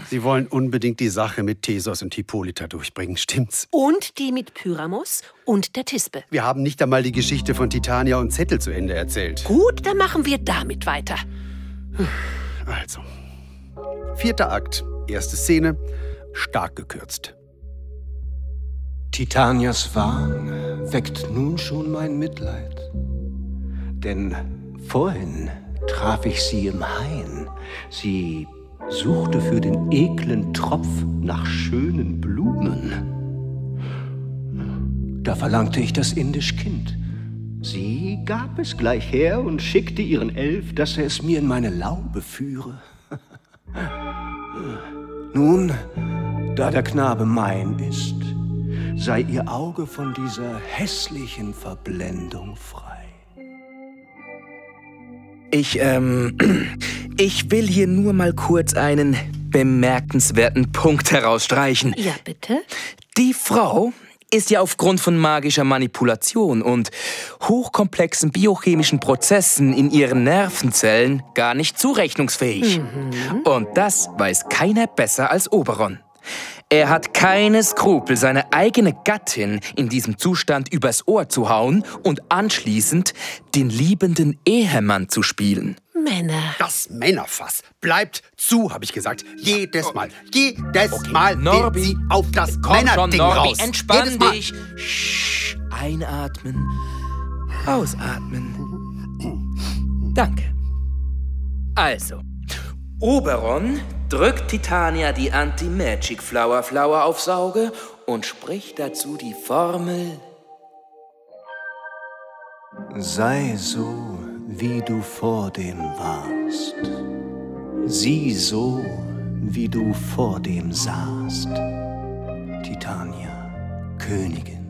Sie wollen unbedingt die Sache mit Thesos und Hippolyta durchbringen, stimmt's? Und die mit Pyramos und der Tispe. Wir haben nicht einmal die Geschichte von Titania und Zettel zu Ende erzählt. Gut, dann machen wir damit weiter. Also. Vierter Akt, erste Szene, stark gekürzt. Titanias Wahn weckt nun schon mein Mitleid. Denn vorhin traf ich sie im Hain. Sie suchte für den eklen Tropf nach schönen Blumen. Da verlangte ich das indisch Kind. Sie gab es gleich her und schickte ihren Elf, dass er es mir in meine Laube führe. [LAUGHS] Nun, da der Knabe mein ist, sei ihr Auge von dieser hässlichen Verblendung frei. Ich, ähm, [CLEARS THROAT] ich will hier nur mal kurz einen bemerkenswerten Punkt herausstreichen. Ja, bitte? Die Frau ist ja aufgrund von magischer Manipulation und hochkomplexen biochemischen Prozessen in ihren Nervenzellen gar nicht zurechnungsfähig. Und das weiß keiner besser als Oberon. Er hat keine Skrupel, seine eigene Gattin in diesem Zustand übers Ohr zu hauen und anschließend den liebenden Ehemann zu spielen. Männer. Das Männerfass bleibt zu, habe ich gesagt. Jedes Mal. Jedes Mal Norbi, geht sie auf das Komm schon, Männerding Norbi, raus. entspann Jedes Mal. dich. Shh, einatmen, ausatmen. Danke. Also, Oberon drückt Titania die Anti-Magic Flower Flower aufs Auge und spricht dazu die Formel Sei so, wie du vordem warst. Sieh so, wie du vordem sahst. Titania, Königin,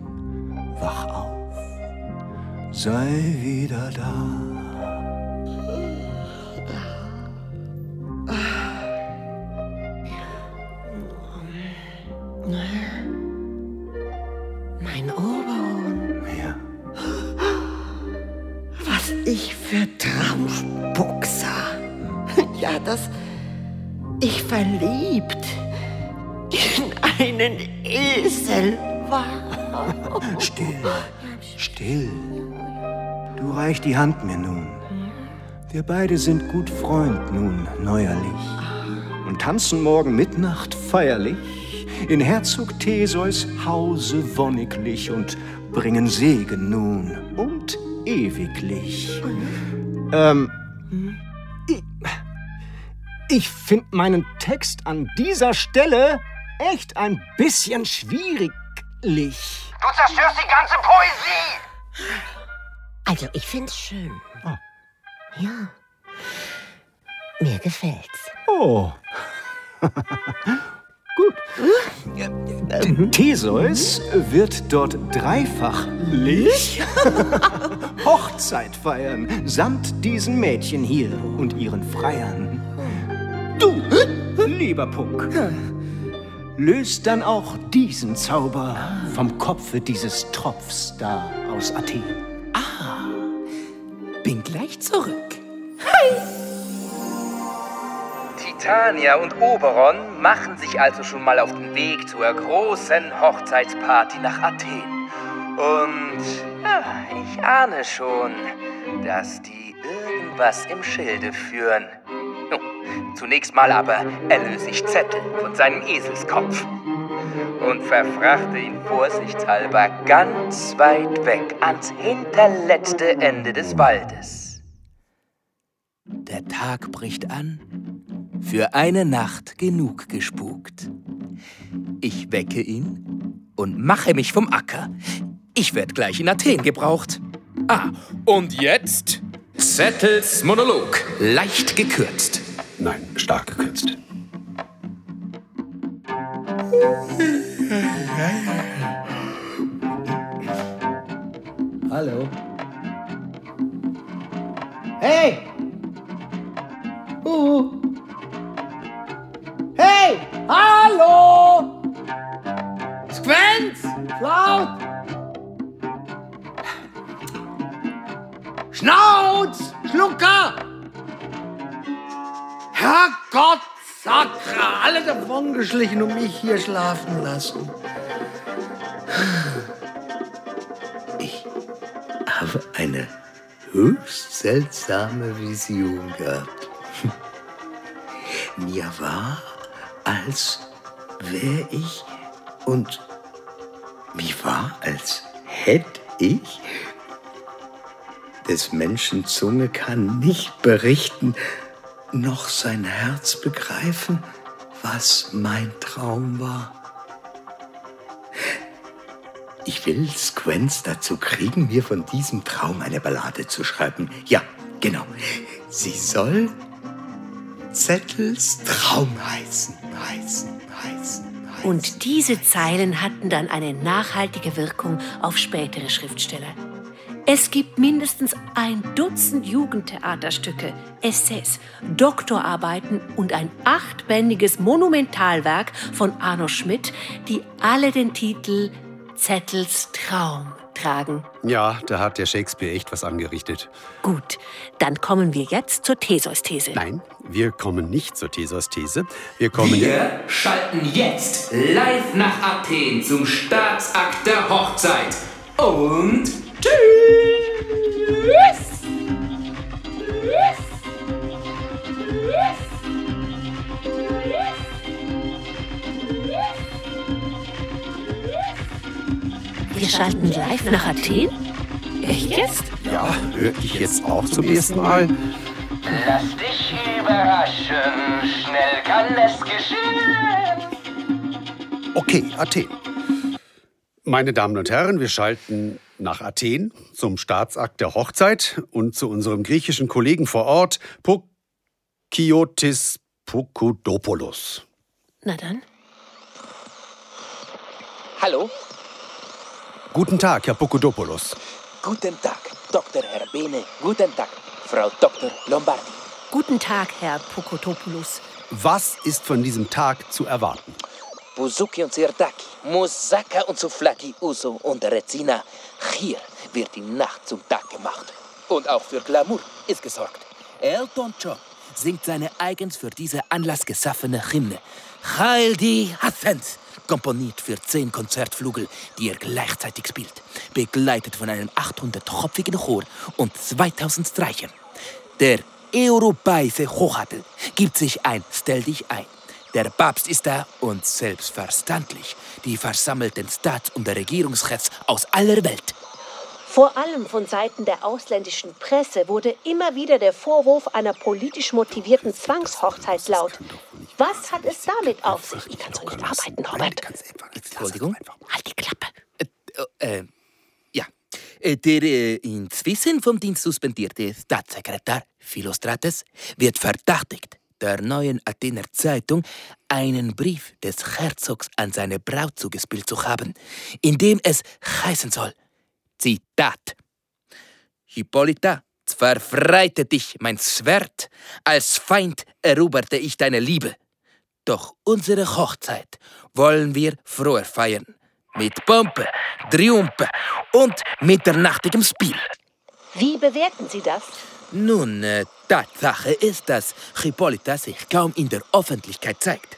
wach auf. Sei wieder da. Verliebt in einen Esel war. Still, still. Du reich die Hand mir nun. Wir beide sind gut Freund nun, neuerlich. Und tanzen morgen Mitternacht feierlich in Herzog Theseus Hause wonniglich und bringen Segen nun und ewiglich. Ähm, ich, finde meinen Text an dieser Stelle echt ein bisschen schwierig. Du zerstörst die ganze Poesie! Also, ich find's schön. Ja. Mir gefällt's. Oh. [LAUGHS] Gut. Theseus wird dort dreifachlich [LAUGHS] Hochzeit feiern, samt diesen Mädchen hier und ihren Freiern. Du, lieber Puck, löst dann auch diesen Zauber vom Kopfe dieses Tropfs da aus Athen. Bin gleich zurück. Titania und Oberon machen sich also schon mal auf den Weg zur großen Hochzeitsparty nach Athen. Und ja, ich ahne schon, dass die irgendwas im Schilde führen. Zunächst mal aber erlöse ich Zettel von seinem Eselskopf und verfrachte ihn vorsichtshalber ganz weit weg ans hinterletzte Ende des Waldes. Der Tag bricht an. Für eine Nacht genug gespukt. Ich wecke ihn und mache mich vom Acker. Ich werde gleich in Athen gebraucht. Ah, und jetzt Zettels Monolog. Leicht gekürzt. Nein, stark gekürzt. Hallo. Hey! Uh. Hey! Hallo! Squenz! Laut! Schnauz! Schlucker! Herrgott, Sakra! Alle davongeschlichen und mich hier schlafen lassen. Ich habe eine höchst seltsame Vision gehabt. Mir war, als wäre ich und mir war, als hätte ich des Menschen Zunge kann nicht berichten, noch sein Herz begreifen, was mein Traum war. Ich will Squenz dazu kriegen, mir von diesem Traum eine Ballade zu schreiben. Ja, genau. Sie soll Zettels Traum heißen, heißen, heißen. Und diese Zeilen hatten dann eine nachhaltige Wirkung auf spätere Schriftsteller. Es gibt mindestens ein Dutzend Jugendtheaterstücke, Essays, Doktorarbeiten und ein achtbändiges Monumentalwerk von Arno Schmidt, die alle den Titel Zettels Traum tragen. Ja, da hat der Shakespeare echt was angerichtet. Gut, dann kommen wir jetzt zur Theseus-These. Nein, wir kommen nicht zur Theseus-These. Wir kommen. Wir schalten jetzt live nach Athen zum Staatsakt der Hochzeit. Und! Wir schalten live nach Athen? Echt jetzt? Ja, höre ich jetzt auch zum ersten Mal. Lass dich überraschen, schnell kann es geschehen. Okay, Athen. Meine Damen und Herren, wir schalten nach Athen zum Staatsakt der Hochzeit und zu unserem griechischen Kollegen vor Ort, Pokiotis Poukoudopoulos. Na dann. Hallo, Guten Tag, Herr Poukoudopoulos. guten Tag, Dr. Herbene, guten Tag, Frau Dr. Lombardi. Guten Tag, Herr Pokotopoulos. Was ist von diesem Tag zu erwarten? Buzuki und Sirtaki, Musaka und Souflaki, Uso und Rezina. Hier wird die Nacht zum Tag gemacht. Und auch für Glamour ist gesorgt. Elton John singt seine eigens für diese Anlass geschaffene Hymne. Heil die Athens, komponiert für zehn Konzertflügel, die er gleichzeitig spielt, begleitet von einem 800-tropfigen Chor und 2000 Streichern. Der europäische Hochadel gibt sich ein, stell dich ein. Der Papst ist da und selbstverständlich die versammelten Staats- und Regierungschefs aus aller Welt. Vor allem von Seiten der ausländischen Presse wurde immer wieder der Vorwurf einer politisch motivierten Zwangshochzeit laut. Was hat es damit auf sich? Ich kann so nicht arbeiten, Norbert. Entschuldigung? Halt die Klappe. Äh, ja. Äh, Der äh, inzwischen vom Dienst suspendierte Staatssekretär Philostrates wird verdächtigt, der neuen Athener Zeitung einen Brief des Herzogs an seine Braut zugespielt zu haben, in dem es heißen soll, Zitat, Hippolyta, zwar freite dich mein Schwert, als Feind eroberte ich deine Liebe, doch unsere Hochzeit wollen wir froher feiern, mit Pompe, Triumphe und mitternachtigem Spiel. Wie bewerten Sie das? Nun, äh, Tatsache ist, dass Hippolyta sich kaum in der Öffentlichkeit zeigt.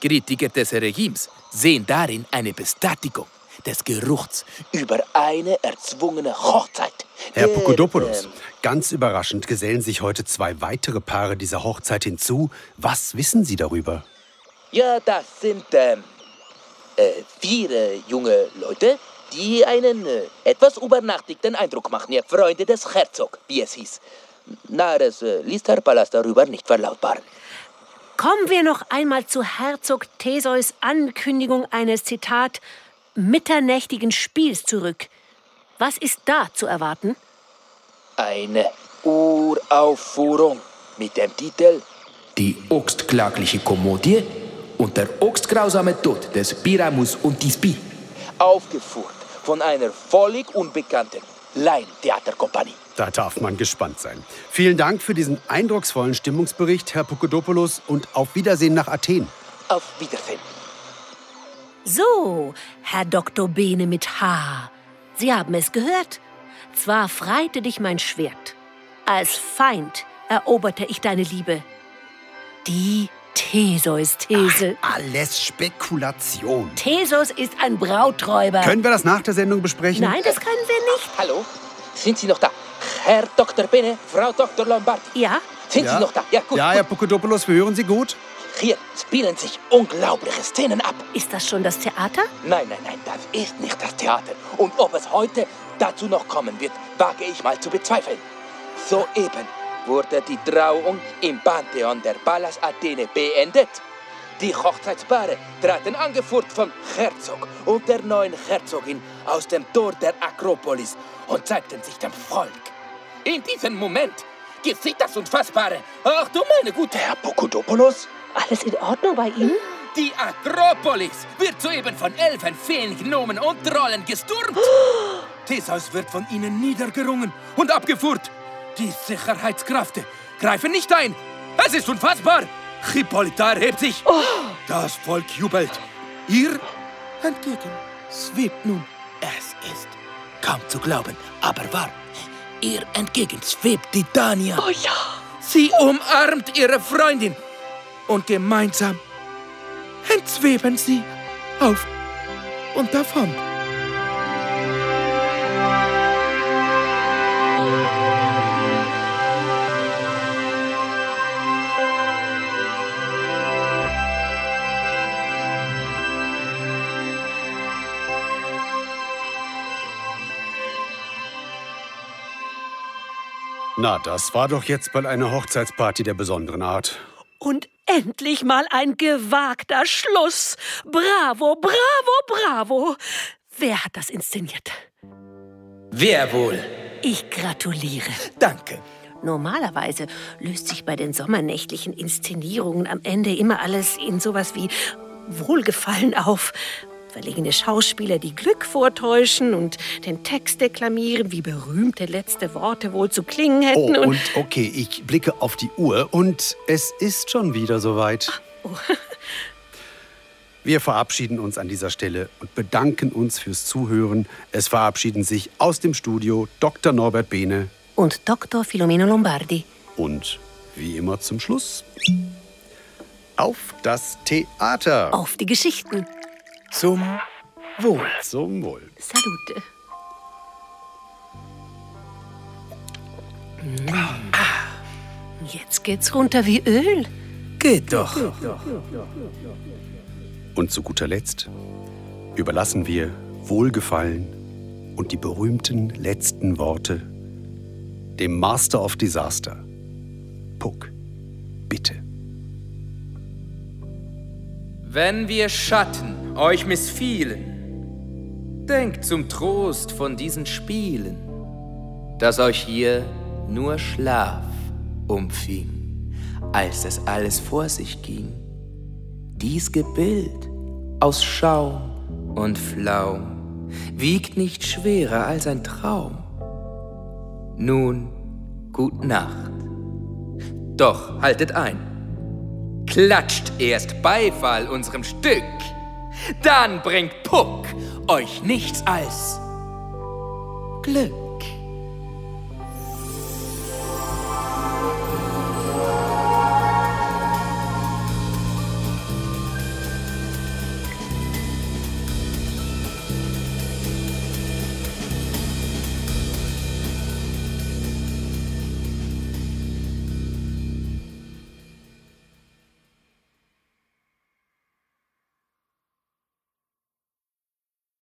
Kritiker des Regimes sehen darin eine Bestätigung des Geruchs über eine erzwungene Hochzeit. Herr Der, Pokodopoulos, ähm, ganz überraschend gesellen sich heute zwei weitere Paare dieser Hochzeit hinzu. Was wissen Sie darüber? Ja, das sind ähm, äh, vier äh, junge Leute, die einen äh, etwas übernachtigten Eindruck machen. Ja, Freunde des Herzog, wie es hieß. Nahes äh, ließ Herr Pallas darüber nicht verlautbaren. Kommen wir noch einmal zu Herzog Theseus Ankündigung eines, Zitat, mitternächtigen Spiels zurück. Was ist da zu erwarten? Eine Uraufführung mit dem Titel Die Obstklagliche Komödie und der Obstgrausame Tod des Pyramus und Tispi. aufgeführt von einer völlig unbekannten Laientheaterkompanie. Da darf man gespannt sein. Vielen Dank für diesen eindrucksvollen Stimmungsbericht, Herr Pokodopoulos, und auf Wiedersehen nach Athen. Auf Wiedersehen. So, Herr Dr. Bene mit H. Sie haben es gehört. Zwar freite dich mein Schwert, als Feind eroberte ich deine Liebe. Die Theseus-These. Alles Spekulation. Theseus ist ein Brauträuber. Können wir das nach der Sendung besprechen? Nein, das können wir nicht. Hallo? Sind Sie noch da? Herr Dr. Bene, Frau Dr. Lombard. Ja? Sind ja? Sie noch da? Ja, gut. Ja, Herr Pokodopoulos, wir hören Sie gut. Hier spielen sich unglaubliche Szenen ab. Ist das schon das Theater? Nein, nein, nein, das ist nicht das Theater. Und ob es heute dazu noch kommen wird, wage ich mal zu bezweifeln. Soeben wurde die Trauung im Pantheon der Pallas Athene beendet. Die Hochzeitspaare traten angeführt vom Herzog und der neuen Herzogin aus dem Tor der Akropolis und zeigten sich dem Volk. In diesem Moment geschieht das Unfassbare. Ach du meine gute Herr Pokodopoulos. Alles in Ordnung bei Ihnen? Die Akropolis wird soeben von Elfen, Feen, Gnomen und Trollen gestürmt. Theseus wird von ihnen niedergerungen und abgeführt. Die Sicherheitskräfte greifen nicht ein. Es ist unfassbar. Hippolyta erhebt sich. Das Volk jubelt. Ihr entgegen schwebt nun. Es ist kaum zu glauben, aber wahr. Ihr entgegen schwebt Titania. Oh ja. Sie umarmt ihre Freundin und gemeinsam entschweben sie auf und davon. Na, das war doch jetzt mal eine Hochzeitsparty der besonderen Art. Und endlich mal ein gewagter Schluss. Bravo, bravo, bravo. Wer hat das inszeniert? Wer wohl? Ich gratuliere. Danke. Normalerweise löst sich bei den sommernächtlichen Inszenierungen am Ende immer alles in sowas wie Wohlgefallen auf. Verlegene Schauspieler, die Glück vortäuschen und den Text deklamieren, wie berühmte letzte Worte wohl zu klingen hätten. Oh, und okay, ich blicke auf die Uhr und es ist schon wieder soweit. Oh. [LAUGHS] Wir verabschieden uns an dieser Stelle und bedanken uns fürs Zuhören. Es verabschieden sich aus dem Studio Dr. Norbert Behne und Dr. Filomeno Lombardi. und wie immer zum Schluss auf das Theater. Auf die Geschichten. Zum Wohl. Zum Wohl. Salute. Jetzt geht's runter wie Öl. Geht doch. Und zu guter Letzt überlassen wir Wohlgefallen und die berühmten letzten Worte dem Master of Disaster. Puck, bitte. Wenn wir Schatten euch missfielen, denkt zum Trost von diesen Spielen, dass euch hier nur Schlaf umfing. als es alles vor sich ging. Dies Gebild aus Schaum und Flaum wiegt nicht schwerer als ein Traum. Nun, gut Nacht. Doch haltet ein. Klatscht erst Beifall unserem Stück, dann bringt Puck euch nichts als Glück.